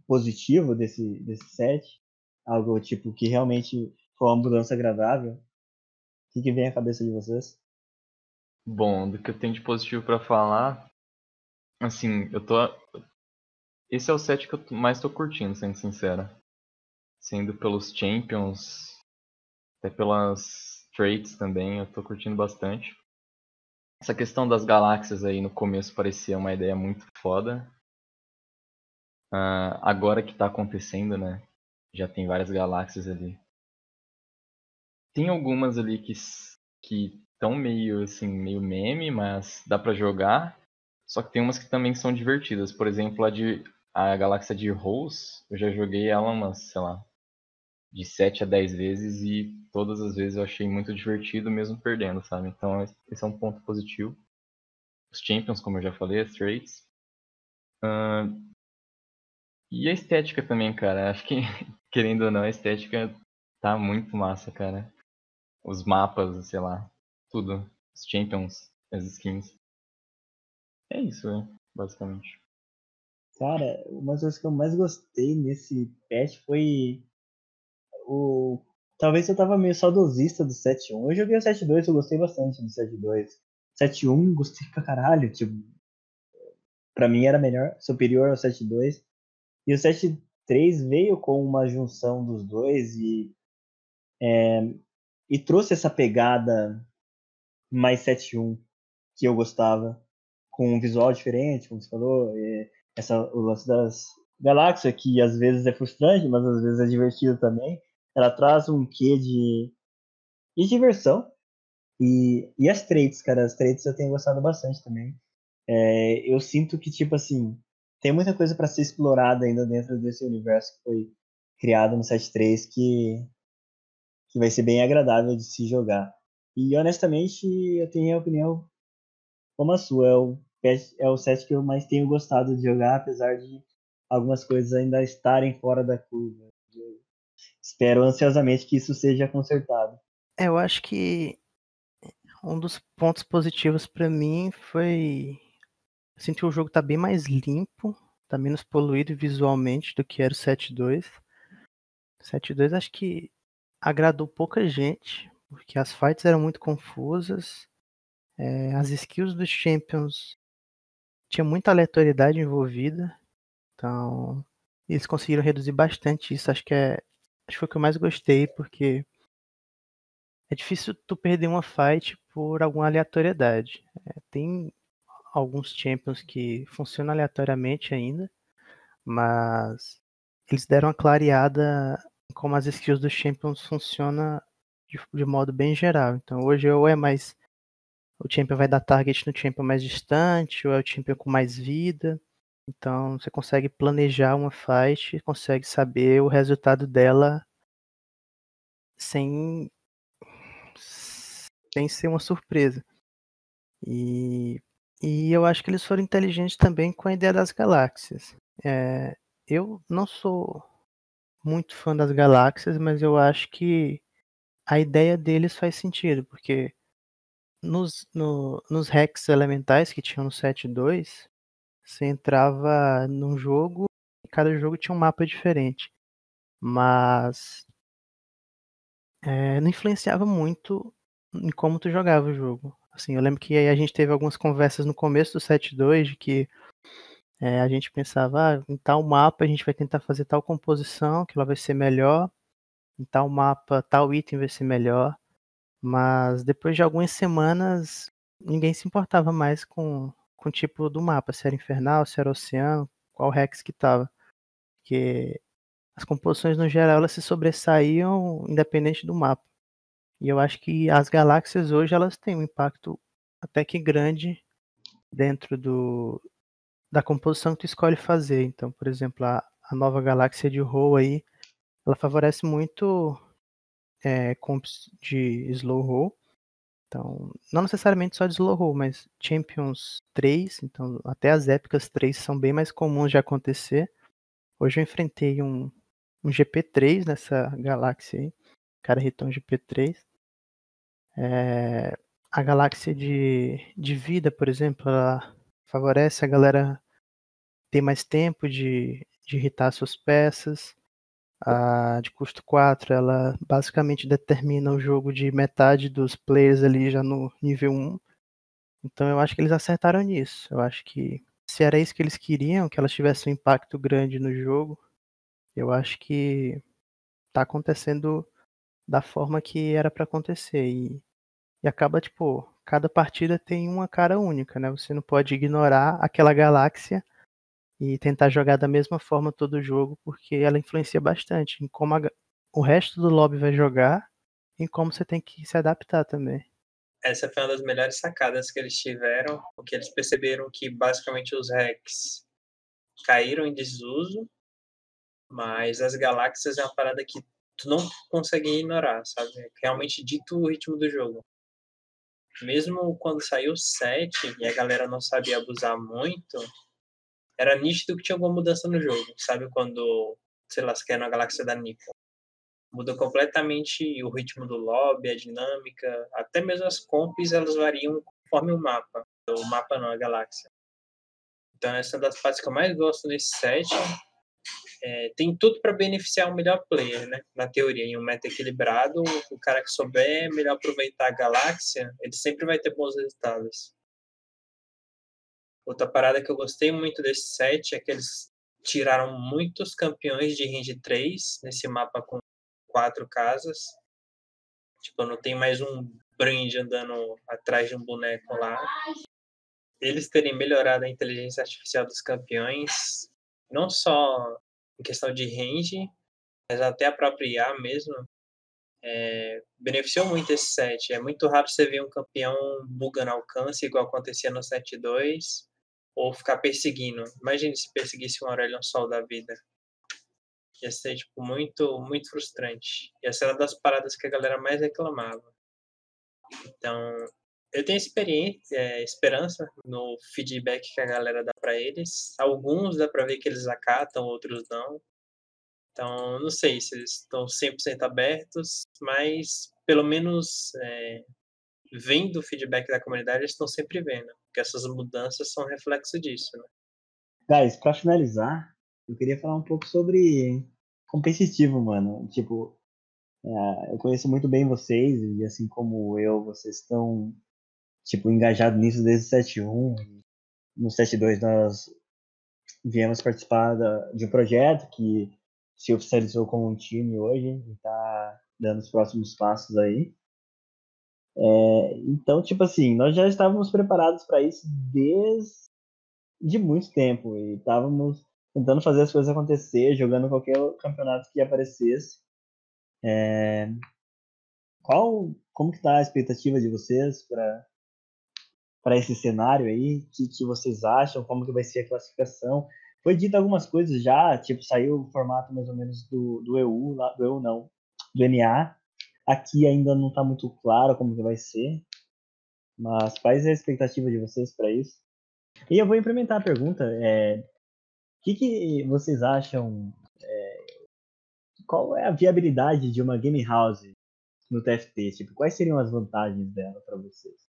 positivo desse, desse set? Algo tipo que realmente foi uma mudança agradável? O que, que vem à cabeça de vocês? Bom, do que eu tenho de positivo para falar, assim, eu tô. Esse é o set que eu mais tô curtindo, sendo sincero. Sendo pelos champions, até pelas traits também, eu tô curtindo bastante. Essa questão das galáxias aí no começo parecia uma ideia muito foda. Uh, agora que tá acontecendo, né? Já tem várias galáxias ali. Tem algumas ali que, que tão meio assim, meio meme, mas dá para jogar. Só que tem umas que também são divertidas. Por exemplo, a de a galáxia de Rose, eu já joguei ela umas, sei lá, de 7 a 10 vezes e todas as vezes eu achei muito divertido mesmo perdendo, sabe? Então esse é um ponto positivo. Os Champions, como eu já falei, as Trades. Uh, e a estética também, cara. Acho que, querendo ou não, a estética tá muito massa, cara. Os mapas, sei lá, tudo. Os Champions, as skins. É isso, né? basicamente. Cara, uma das coisas que eu mais gostei nesse patch foi o. Talvez eu tava meio saudosista do 7.1. Eu joguei o 7.2, eu gostei bastante do 7.2. 7.1, gostei pra caralho. Tipo, pra mim era melhor, superior ao 7.2. E o 7.3 veio com uma junção dos dois e. É, e trouxe essa pegada mais 7.1 que eu gostava. Com um visual diferente, como você falou. Essa, o lance das galáxias, que às vezes é frustrante, mas às vezes é divertido também. Ela traz um quê de, de diversão. E, e as traits, cara, as traits eu tenho gostado bastante também. É, eu sinto que, tipo assim, tem muita coisa para ser explorada ainda dentro desse universo que foi criado no 7.3 que, que vai ser bem agradável de se jogar. E honestamente, eu tenho a opinião como a sua. Eu é o set que eu mais tenho gostado de jogar, apesar de algumas coisas ainda estarem fora da curva. Eu espero ansiosamente que isso seja consertado. É, eu acho que um dos pontos positivos para mim foi assim que o jogo tá bem mais limpo, tá menos poluído visualmente do que era o 7.2. 7.2 acho que agradou pouca gente, porque as fights eram muito confusas. É, as skills dos champions tinha muita aleatoriedade envolvida. Então, eles conseguiram reduzir bastante isso. Acho que é. Acho que foi o que eu mais gostei, porque é difícil tu perder uma fight por alguma aleatoriedade. É, tem alguns champions que funcionam aleatoriamente ainda, mas eles deram uma clareada como as skills dos champions funcionam de, de modo bem geral. Então hoje ou é mais o champion vai dar target no champion mais distante, ou é o champion com mais vida. Então você consegue planejar uma fight, consegue saber o resultado dela sem sem ser uma surpresa. E, e eu acho que eles foram inteligentes também com a ideia das galáxias. É, eu não sou muito fã das galáxias, mas eu acho que a ideia deles faz sentido, porque nos, no, nos hacks elementais que tinham no 7.2, você entrava num jogo e cada jogo tinha um mapa diferente. Mas é, não influenciava muito em como tu jogava o jogo. Assim, eu lembro que a gente teve algumas conversas no começo do 7.2 de que é, a gente pensava, ah, em tal mapa a gente vai tentar fazer tal composição, que ela vai ser melhor, em tal mapa tal item vai ser melhor. Mas depois de algumas semanas, ninguém se importava mais com, com o tipo do mapa, se era infernal, se era oceano, qual Rex que tava. Porque as composições no geral elas se sobressaíam independente do mapa. E eu acho que as galáxias hoje elas têm um impacto até que grande dentro do, da composição que tu escolhe fazer. Então, por exemplo, a, a nova galáxia de Ho aí, ela favorece muito é, comps de slow roll. Então, não necessariamente só de slow roll, mas Champions 3, então até as épicas 3 são bem mais comuns de acontecer. Hoje eu enfrentei um, um GP3 nessa galáxia aí. O cara hitou um GP3. É, a galáxia de, de vida, por exemplo, ela favorece a galera ter mais tempo de, de irritar suas peças. A de custo 4, ela basicamente determina o jogo de metade dos players ali já no nível 1. Então eu acho que eles acertaram nisso. Eu acho que se era isso que eles queriam, que elas tivessem um impacto grande no jogo, eu acho que tá acontecendo da forma que era para acontecer. E, e acaba, tipo, cada partida tem uma cara única, né? Você não pode ignorar aquela galáxia e tentar jogar da mesma forma todo o jogo, porque ela influencia bastante em como a, o resto do lobby vai jogar e como você tem que se adaptar também. essa foi uma das melhores sacadas que eles tiveram, porque eles perceberam que basicamente os hacks caíram em desuso, mas as galáxias é uma parada que tu não consegue ignorar, sabe? Realmente dito o ritmo do jogo. Mesmo quando saiu o 7 e a galera não sabia abusar muito, era nítido que tinha alguma mudança no jogo, sabe? Quando, sei lá, quer na galáxia da Nico. Muda completamente o ritmo do lobby, a dinâmica, até mesmo as comps elas variam conforme o mapa. O mapa não, a galáxia. Então essa é uma das partes que eu mais gosto nesse set. É, tem tudo para beneficiar o melhor player, né? Na teoria, em um meta equilibrado, o cara que souber melhor aproveitar a galáxia, ele sempre vai ter bons resultados. Outra parada que eu gostei muito desse set é que eles tiraram muitos campeões de range 3 nesse mapa com quatro casas. Tipo, não tem mais um brand andando atrás de um boneco lá. Eles terem melhorado a inteligência artificial dos campeões, não só em questão de range, mas até a própria IA mesmo, é, beneficiou muito esse set. É muito raro você ver um campeão bugando alcance, igual acontecia no set 2, ou ficar perseguindo. Imagine se perseguisse um Aurelion Sol da vida ia ser tipo muito muito frustrante. Ia ser uma das paradas que a galera mais reclamava. Então, eu tenho experiência, é, esperança no feedback que a galera dá para eles. Alguns dá para ver que eles acatam, outros não. Então, não sei se eles estão 100% abertos, mas pelo menos é, vendo o feedback da comunidade, eles estão sempre vendo, porque essas mudanças são reflexo disso. Né? Guys, para finalizar, eu queria falar um pouco sobre competitivo, mano. Tipo, é, eu conheço muito bem vocês e assim como eu, vocês estão tipo engajados nisso desde o 7.1. No 7.2 nós viemos participar de um projeto que se oficializou como um time hoje e está dando os próximos passos aí. É, então, tipo assim, nós já estávamos preparados para isso desde de muito tempo e estávamos tentando fazer as coisas acontecer, jogando qualquer campeonato que aparecesse. É... Qual, como que tá a expectativa de vocês para para esse cenário aí? O que, que vocês acham? Como que vai ser a classificação? Foi dito algumas coisas já, tipo, saiu o formato mais ou menos do, do EU, lá, do EU não, do NA. Aqui ainda não está muito claro como que vai ser, mas quais é a expectativa de vocês para isso? E eu vou implementar a pergunta. É, o que, que vocês acham? É, qual é a viabilidade de uma game house no TFT? Tipo, quais seriam as vantagens dela para vocês?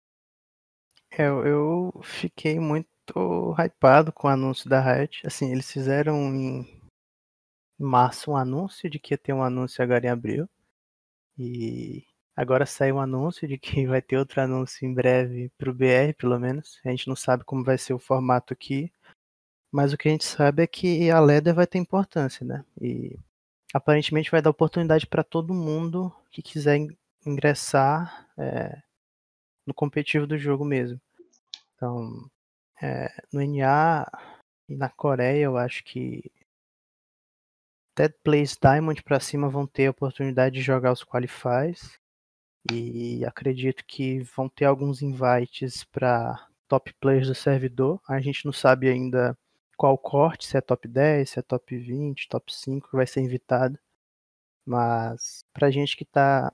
Eu, eu fiquei muito hypado com o anúncio da Riot. Assim, eles fizeram em março um anúncio de que ia ter um anúncio agora em abril. E agora saiu um anúncio de que vai ter outro anúncio em breve para o BR, pelo menos. A gente não sabe como vai ser o formato aqui. Mas o que a gente sabe é que a Leder vai ter importância, né? E aparentemente vai dar oportunidade para todo mundo que quiser ingressar é, no competitivo do jogo mesmo. Então, é, no NA e na Coreia, eu acho que Dead Plays Diamond para cima vão ter a oportunidade de jogar os qualifies. E acredito que vão ter alguns invites para top players do servidor. A gente não sabe ainda qual corte, se é top 10, se é top 20, top 5 que vai ser invitado. Mas pra gente que tá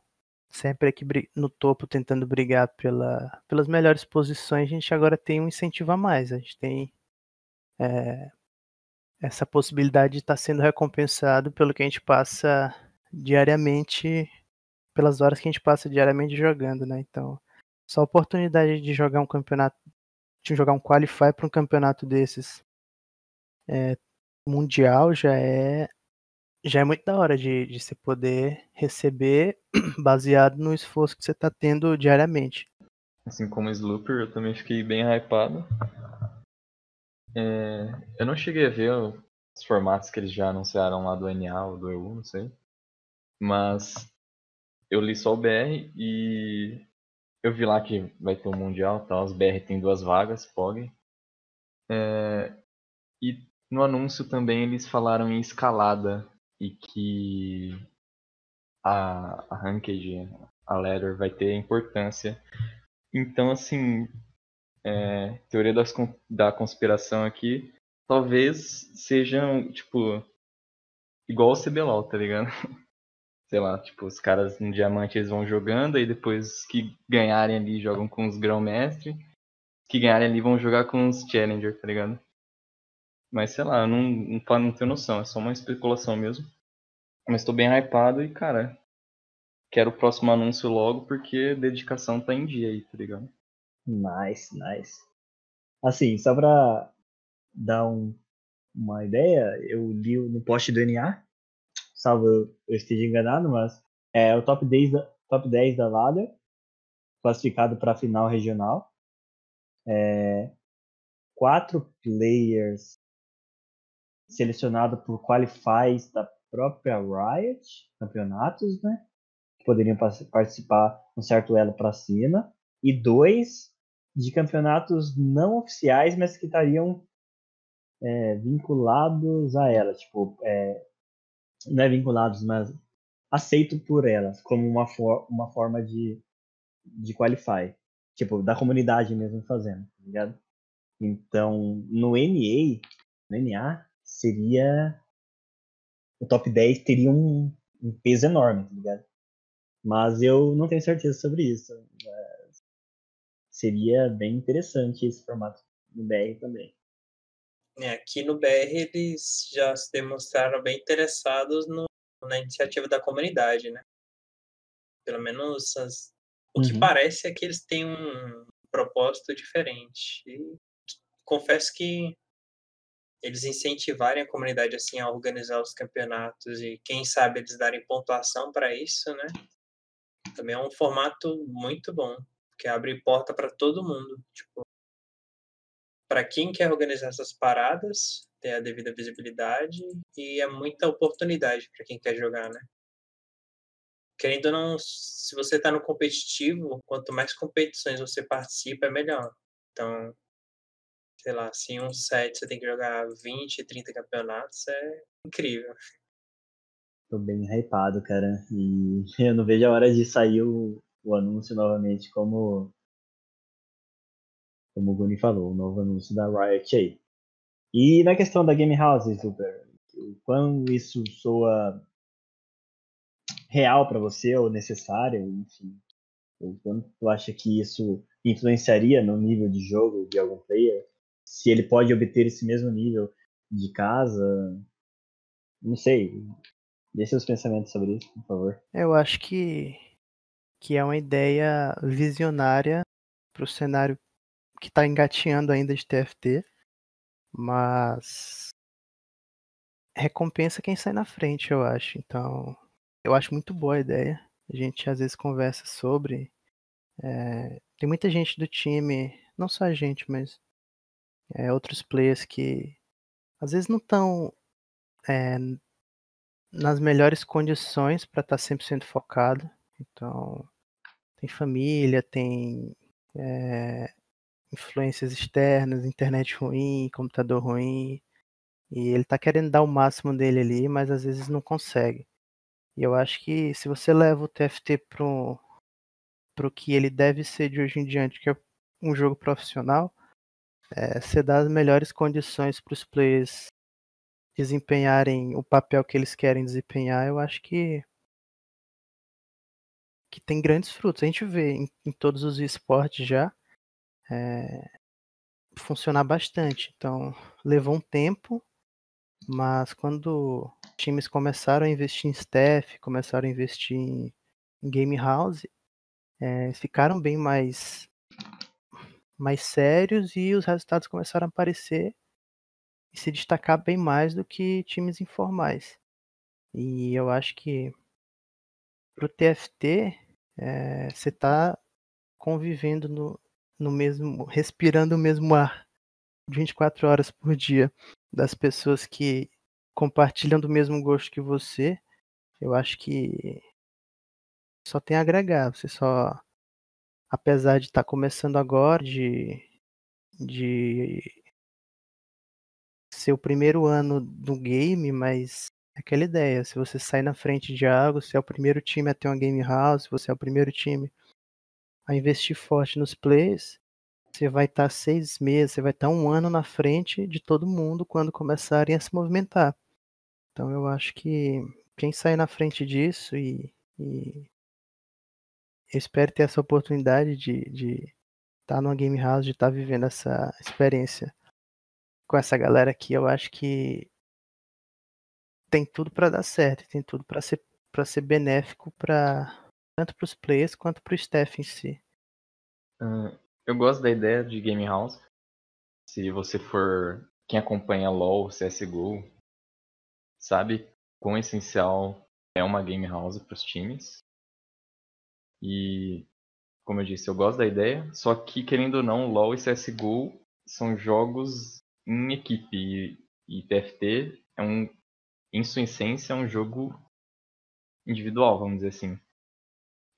sempre aqui no topo tentando brigar pela, pelas melhores posições, a gente agora tem um incentivo a mais. A gente tem é, essa possibilidade de estar tá sendo recompensado pelo que a gente passa diariamente, pelas horas que a gente passa diariamente jogando, né? Então, só a oportunidade de jogar um campeonato, de jogar um qualify para um campeonato desses é, mundial já é já é muito da hora de, de você poder receber baseado no esforço que você está tendo diariamente. Assim como o Slooper, eu também fiquei bem hypado. É, eu não cheguei a ver os formatos que eles já anunciaram lá do NA ou do EU, não sei. Mas eu li só o BR e eu vi lá que vai ter um Mundial, tá? os BR tem duas vagas, POG. É, e no anúncio também eles falaram em escalada e que a, a Ranked, a Ladder vai ter importância Então, assim, é, teoria das, da conspiração aqui, talvez sejam, tipo, igual o CBLOL, tá ligado? Sei lá, tipo, os caras no diamante eles vão jogando, aí depois que ganharem ali jogam com os grão-mestre, que ganharem ali vão jogar com os challenger, tá ligado? Mas sei lá, não, não, não tenho noção, é só uma especulação mesmo. Mas tô bem hypado e, cara, quero o próximo anúncio logo porque dedicação tá em dia aí, tá ligado? Nice, nice. Assim, só pra dar um, uma ideia, eu li no post do NA, salvo eu, esteja enganado, mas é o top 10 da, top 10 da Ladder, classificado para a final regional. É, quatro players selecionados por qualifies da própria Riot, campeonatos, né? Que poderiam participar um certo elo para cima. E dois de campeonatos não oficiais, mas que estariam é, vinculados a ela. Tipo, é, não é vinculados, mas aceito por elas como uma, for uma forma de, de qualify. Tipo, da comunidade mesmo fazendo, tá ligado? Então, no NA, no NA, seria. O top 10 teria um, um peso enorme, tá ligado? Mas eu não tenho certeza sobre isso. seria bem interessante esse formato no BR também. É, aqui no BR eles já se demonstraram bem interessados no, na iniciativa da comunidade, né? Pelo menos as, o que uhum. parece é que eles têm um propósito diferente. E confesso que eles incentivarem a comunidade assim a organizar os campeonatos e quem sabe eles darem pontuação para isso, né? Também é um formato muito bom, que abre porta para todo mundo, tipo, para quem quer organizar essas paradas, ter a devida visibilidade e é muita oportunidade para quem quer jogar, né? Querendo ou não, se você está no competitivo, quanto mais competições você participa, é melhor. Então, sei lá, se em um set você tem que jogar 20, 30 campeonatos, é incrível. Tô bem hypado, cara. E eu não vejo a hora de sair o, o anúncio novamente, como, como o Guni falou, o novo anúncio da Riot aí. E na questão da Game House, Super, o quão isso soa real para você ou necessário, enfim. O quanto tu acha que isso influenciaria no nível de jogo de algum player? Se ele pode obter esse mesmo nível de casa. Não sei. Dê seus pensamentos sobre isso, por favor. Eu acho que, que é uma ideia visionária para o cenário que está engatinhando ainda de TFT, mas recompensa quem sai na frente, eu acho. Então, eu acho muito boa a ideia. A gente às vezes conversa sobre. É, tem muita gente do time, não só a gente, mas é, outros players que às vezes não estão é, nas melhores condições para estar tá 100% focado. Então, tem família, tem é, influências externas, internet ruim, computador ruim, e ele está querendo dar o máximo dele ali, mas às vezes não consegue. E eu acho que se você leva o TFT para o que ele deve ser de hoje em diante, que é um jogo profissional, é, você dá as melhores condições para os players desempenharem o papel que eles querem desempenhar, eu acho que que tem grandes frutos. A gente vê em, em todos os esportes já é, funcionar bastante. Então, levou um tempo, mas quando times começaram a investir em staff, começaram a investir em, game house, é, ficaram bem mais mais sérios e os resultados começaram a aparecer e se destacar bem mais do que times informais. E eu acho que para o TFT é, você está convivendo no, no mesmo, respirando o mesmo ar 24 horas por dia das pessoas que compartilham do mesmo gosto que você. Eu acho que só tem a agregar. Você só apesar de estar tá começando agora, de, de ser o primeiro ano do game, mas é aquela ideia, se você sai na frente de algo, se é o primeiro time a ter uma game house, se você é o primeiro time a investir forte nos players, você vai estar tá seis meses, você vai estar tá um ano na frente de todo mundo quando começarem a se movimentar. Então eu acho que quem sair na frente disso e, e eu espero ter essa oportunidade de estar tá numa game house, de estar tá vivendo essa experiência com essa galera aqui, eu acho que tem tudo para dar certo, tem tudo para ser para ser benéfico para tanto para os players quanto para o staff em si. Uh, eu gosto da ideia de game house. Se você for quem acompanha LoL, CS:GO, sabe quão essencial é uma game house para os times. E como eu disse, eu gosto da ideia, só que querendo ou não, LoL e CS:GO são jogos em equipe e TFT é um em sua essência é um jogo individual, vamos dizer assim.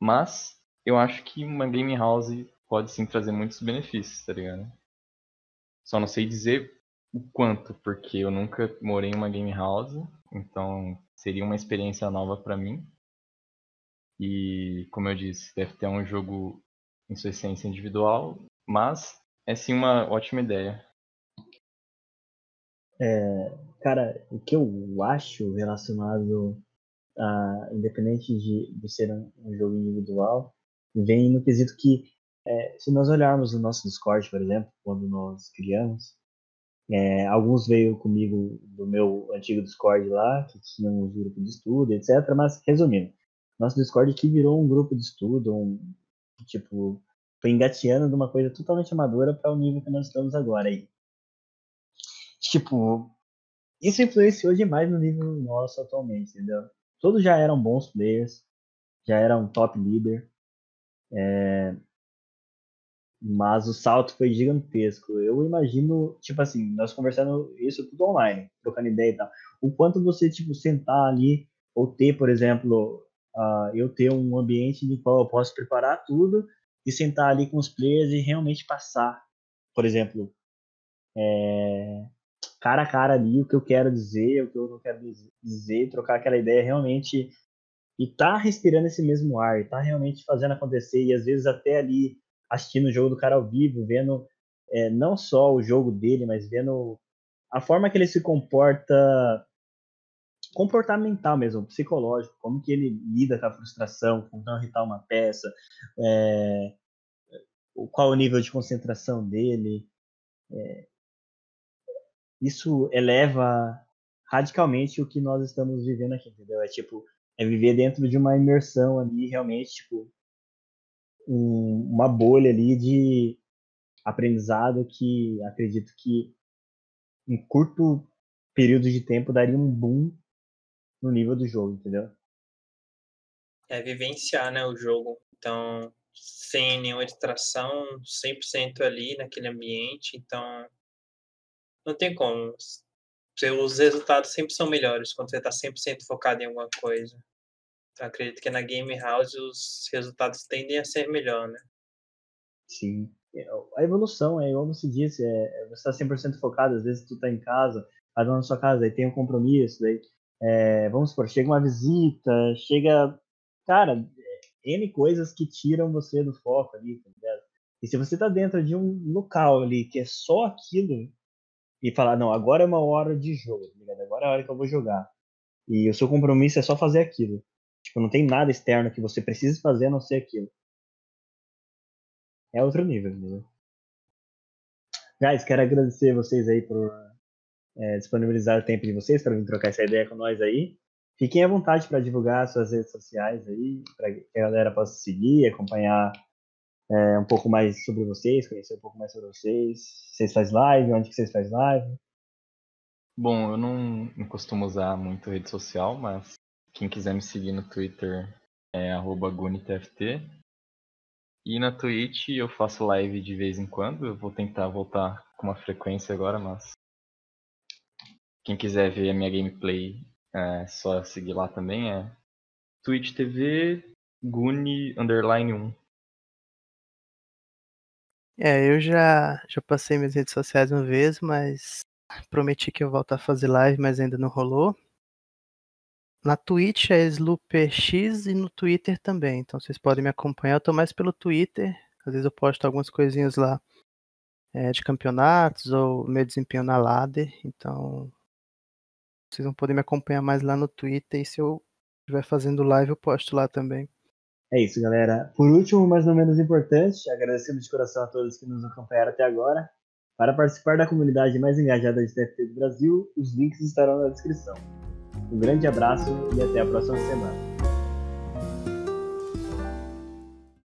Mas eu acho que uma game house pode sim trazer muitos benefícios, tá ligado? Só não sei dizer o quanto, porque eu nunca morei em uma game house, então seria uma experiência nova para mim. E como eu disse, deve ter um jogo em sua essência individual, mas é sim uma ótima ideia. É, cara, o que eu acho relacionado a independente de, de ser um, um, jogo individual, vem no quesito que é, se nós olharmos o nosso Discord, por exemplo, quando nós criamos, é, alguns veio comigo do meu antigo Discord lá, que tinha um grupo de estudo, etc. Mas, resumindo, nosso Discord aqui virou um grupo de estudo, um, tipo, foi engateando de uma coisa totalmente amadora para o nível que nós estamos agora aí. Tipo, isso influenciou demais no nível nosso atualmente, entendeu? Todos já eram bons players, já eram top leader, é, mas o salto foi gigantesco. Eu imagino, tipo assim, nós conversando isso tudo online, trocando ideia e tal. O quanto você, tipo, sentar ali, ou ter, por exemplo, uh, eu ter um ambiente no qual eu posso preparar tudo e sentar ali com os players e realmente passar, por exemplo, é, cara a cara ali o que eu quero dizer, o que eu não quero dizer, trocar aquela ideia realmente e tá respirando esse mesmo ar, tá realmente fazendo acontecer e às vezes até ali assistindo o jogo do cara ao vivo, vendo é, não só o jogo dele, mas vendo a forma que ele se comporta comportamental mesmo, psicológico, como que ele lida com a frustração, com não irritar uma peça, é, qual o nível de concentração dele. É, isso eleva radicalmente o que nós estamos vivendo aqui, entendeu? É tipo, é viver dentro de uma imersão ali, realmente, tipo, um, uma bolha ali de aprendizado que acredito que em curto período de tempo daria um boom no nível do jogo, entendeu? É vivenciar, né, o jogo. Então, sem nenhuma distração, 100% ali naquele ambiente, então não tem como. Os resultados sempre são melhores quando você está 100% focado em alguma coisa. Então, acredito que na Game House os resultados tendem a ser melhor, né? Sim. É, a evolução, é igual você disse, é, você está 100% focado, às vezes tu está em casa, cada um na sua casa, aí tem um compromisso, daí, é, vamos supor, chega uma visita, chega, cara, N coisas que tiram você do foco ali, tá ligado? E se você está dentro de um local ali que é só aquilo, e falar, não, agora é uma hora de jogo, tá ligado? Agora é a hora que eu vou jogar. E o seu compromisso é só fazer aquilo. Tipo, não tem nada externo que você precise fazer a não ser aquilo. É outro nível, entendeu? Guys, quero agradecer vocês aí por é, disponibilizar o tempo de vocês para vir trocar essa ideia com nós aí. Fiquem à vontade para divulgar suas redes sociais aí, para que a galera possa seguir, acompanhar é, um pouco mais sobre vocês, conhecer um pouco mais sobre vocês. Vocês fazem live? Onde que vocês fazem live? Bom, eu não, não costumo usar muito rede social, mas quem quiser me seguir no Twitter é @gunitft. E na Twitch eu faço live de vez em quando. Eu vou tentar voltar com uma frequência agora, mas quem quiser ver a minha gameplay é só seguir lá também. É Twitch TV Guni underline 1. É, eu já, já passei minhas redes sociais uma vez, mas prometi que eu volto a fazer live, mas ainda não rolou. na Twitch é SlooperX e no Twitter também. Então vocês podem me acompanhar. Eu tô mais pelo Twitter. Às vezes eu posto algumas coisinhas lá é, de campeonatos ou meu desempenho na ladder. Então vocês vão poder me acompanhar mais lá no Twitter. E se eu estiver fazendo live, eu posto lá também. É isso, galera. Por último, mas não menos importante, agradecemos de coração a todos que nos acompanharam até agora. Para participar da comunidade mais engajada de TFT do Brasil, os links estarão na descrição. Um grande abraço e até a próxima semana.